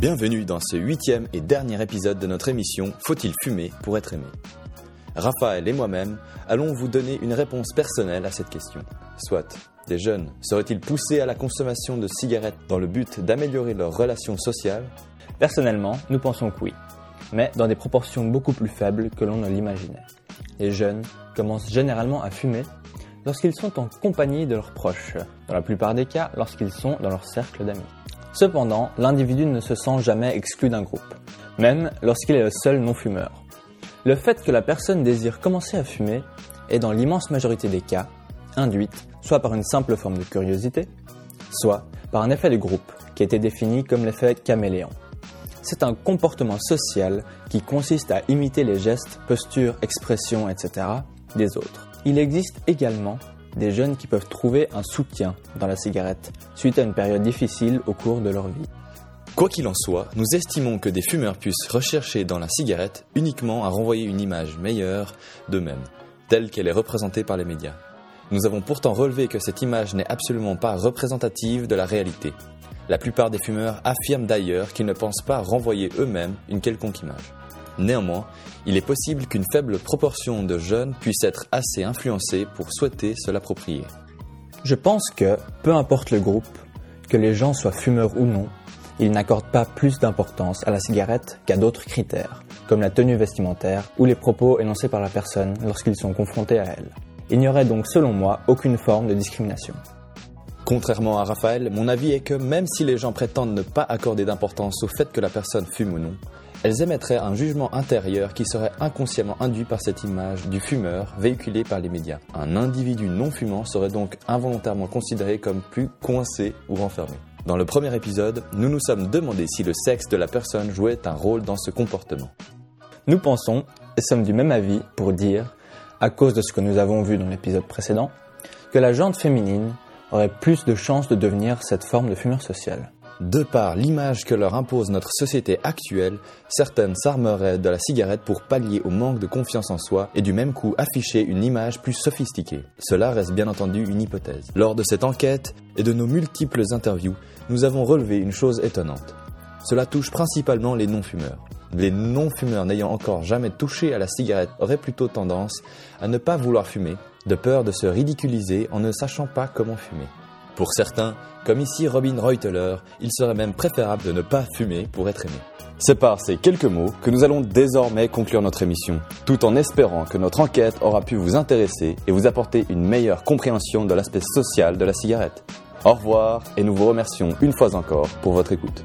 Bienvenue dans ce huitième et dernier épisode de notre émission Faut-il fumer pour être aimé? Raphaël et moi-même allons vous donner une réponse personnelle à cette question. Soit, des jeunes seraient-ils poussés à la consommation de cigarettes dans le but d'améliorer leurs relations sociales Personnellement, nous pensons que oui, mais dans des proportions beaucoup plus faibles que l'on ne l'imaginait. Les jeunes commencent généralement à fumer lorsqu'ils sont en compagnie de leurs proches, dans la plupart des cas lorsqu'ils sont dans leur cercle d'amis. Cependant, l'individu ne se sent jamais exclu d'un groupe, même lorsqu'il est le seul non-fumeur. Le fait que la personne désire commencer à fumer est dans l'immense majorité des cas induite soit par une simple forme de curiosité, soit par un effet de groupe qui a été défini comme l'effet caméléon. C'est un comportement social qui consiste à imiter les gestes, postures, expressions, etc. des autres. Il existe également des jeunes qui peuvent trouver un soutien dans la cigarette suite à une période difficile au cours de leur vie. Quoi qu'il en soit, nous estimons que des fumeurs puissent rechercher dans la cigarette uniquement à renvoyer une image meilleure d'eux-mêmes, telle qu'elle est représentée par les médias. Nous avons pourtant relevé que cette image n'est absolument pas représentative de la réalité. La plupart des fumeurs affirment d'ailleurs qu'ils ne pensent pas renvoyer eux-mêmes une quelconque image. Néanmoins, il est possible qu'une faible proportion de jeunes puissent être assez influencés pour souhaiter se l'approprier. Je pense que, peu importe le groupe, que les gens soient fumeurs ou non, ils n'accordent pas plus d'importance à la cigarette qu'à d'autres critères, comme la tenue vestimentaire ou les propos énoncés par la personne lorsqu'ils sont confrontés à elle. Il n'y aurait donc selon moi aucune forme de discrimination. Contrairement à Raphaël, mon avis est que même si les gens prétendent ne pas accorder d'importance au fait que la personne fume ou non, elles émettraient un jugement intérieur qui serait inconsciemment induit par cette image du fumeur véhiculée par les médias. Un individu non fumant serait donc involontairement considéré comme plus coincé ou renfermé. Dans le premier épisode, nous nous sommes demandé si le sexe de la personne jouait un rôle dans ce comportement. Nous pensons, et sommes du même avis pour dire, à cause de ce que nous avons vu dans l'épisode précédent, que la jante féminine aurait plus de chances de devenir cette forme de fumeur social. De par l'image que leur impose notre société actuelle, certaines s'armeraient de la cigarette pour pallier au manque de confiance en soi et du même coup afficher une image plus sophistiquée. Cela reste bien entendu une hypothèse. Lors de cette enquête et de nos multiples interviews, nous avons relevé une chose étonnante. Cela touche principalement les non-fumeurs. Les non-fumeurs n'ayant encore jamais touché à la cigarette auraient plutôt tendance à ne pas vouloir fumer, de peur de se ridiculiser en ne sachant pas comment fumer. Pour certains, comme ici Robin Reuteler, il serait même préférable de ne pas fumer pour être aimé. C'est par ces quelques mots que nous allons désormais conclure notre émission, tout en espérant que notre enquête aura pu vous intéresser et vous apporter une meilleure compréhension de l'aspect social de la cigarette. Au revoir et nous vous remercions une fois encore pour votre écoute.